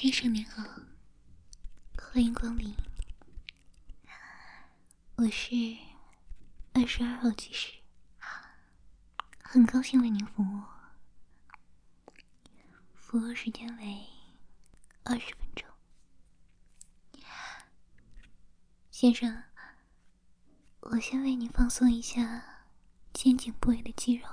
先生您好，欢迎光临。我是二十二号技师，很高兴为您服务。服务时间为二十分钟。先生，我先为您放松一下肩颈部位的肌肉。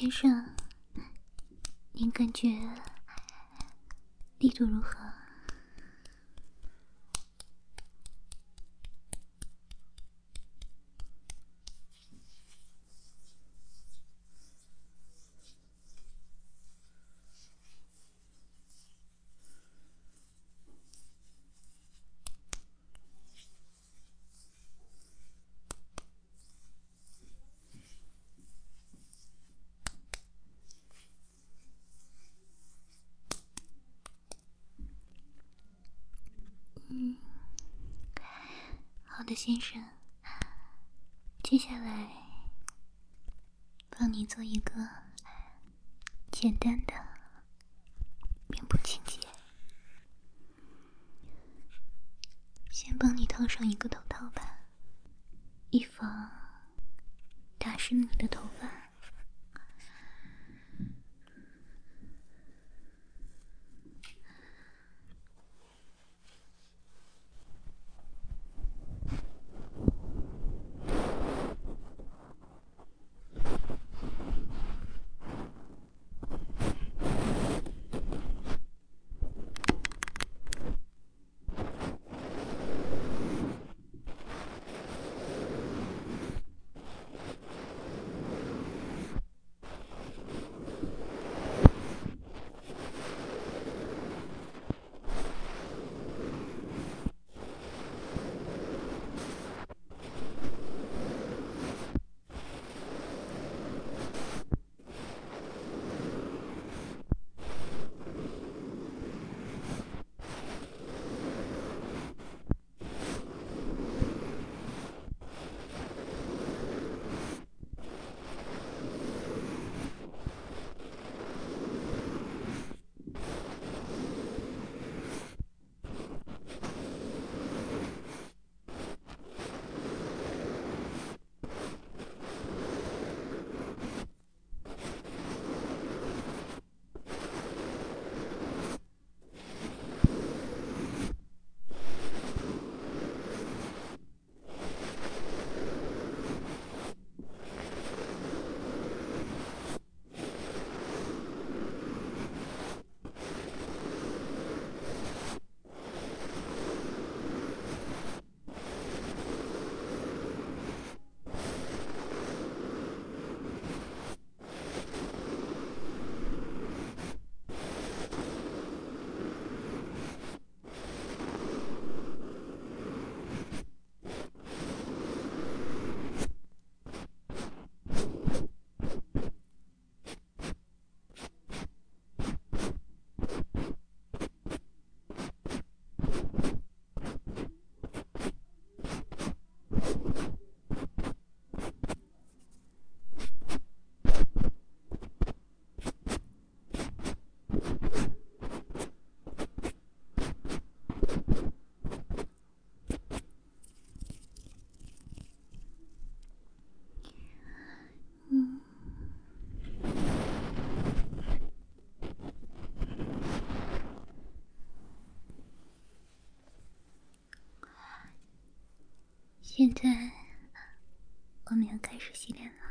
先生，您感觉力度如何？嗯，好的，先生。接下来，帮你做一个简单的面部清洁。先帮你套上一个头套吧，以防打湿你的头发。我们要开始洗脸了。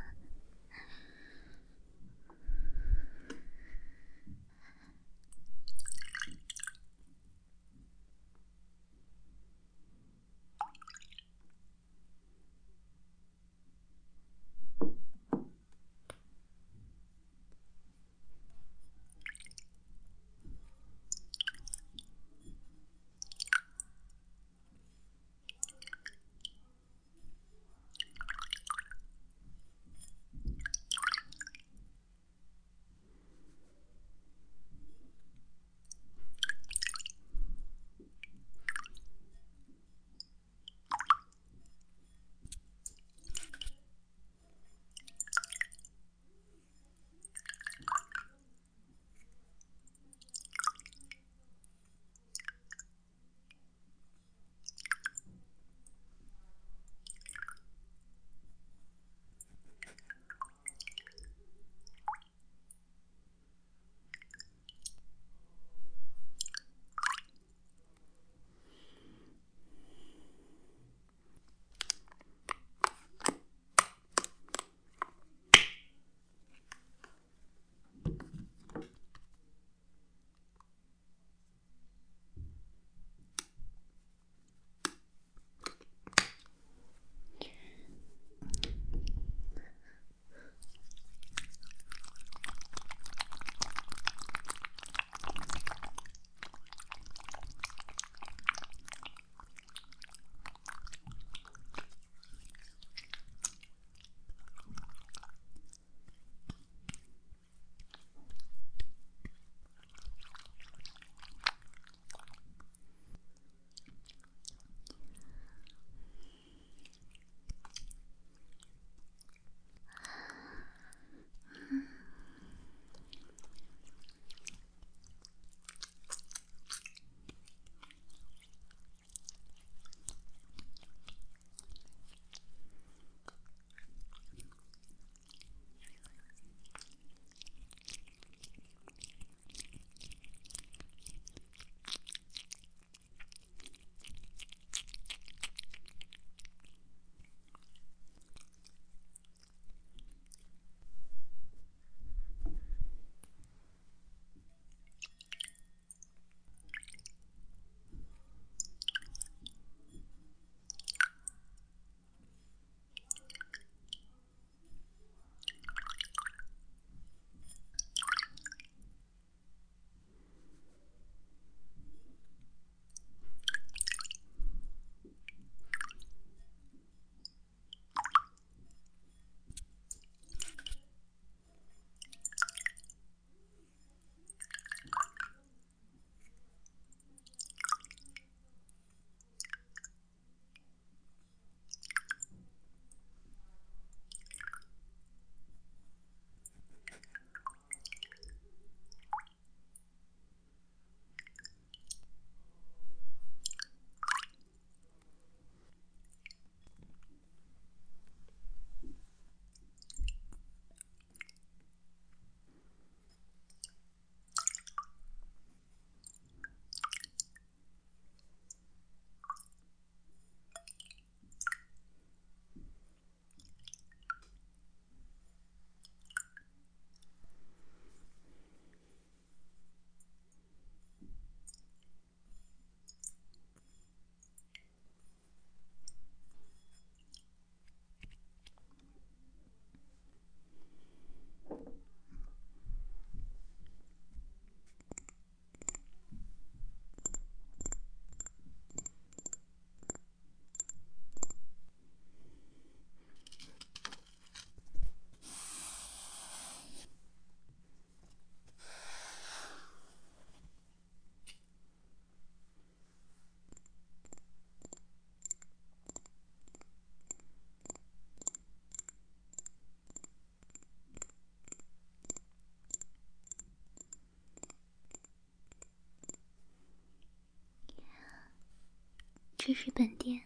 这是本店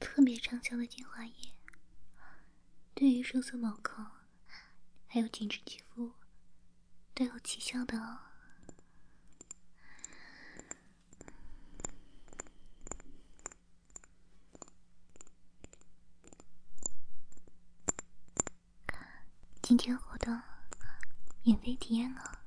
特别畅销的精华液对于收缩毛孔还有紧致肌肤都有奇效的哦。今天活动免费体验哦。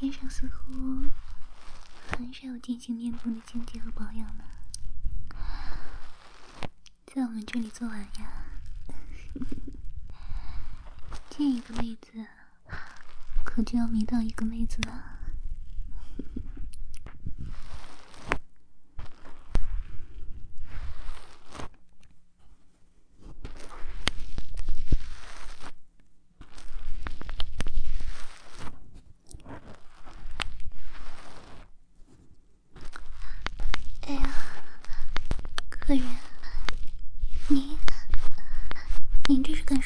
先生似乎很少进行面部的清洁和保养呢，在我们这里做完呀，见一个妹子，可就要迷到一个妹子了。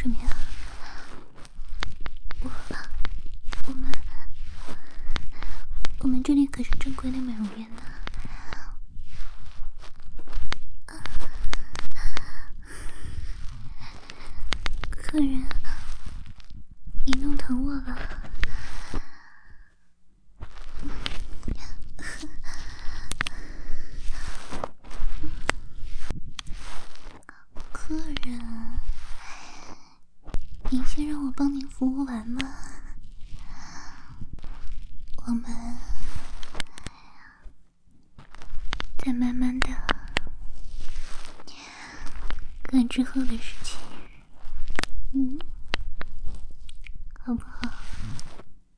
什么呀？我我们我们这里可是正规的美容院呢。客人，你弄疼我了。客人，您先让我帮您服务完嘛。我们再慢慢的干之后的事情。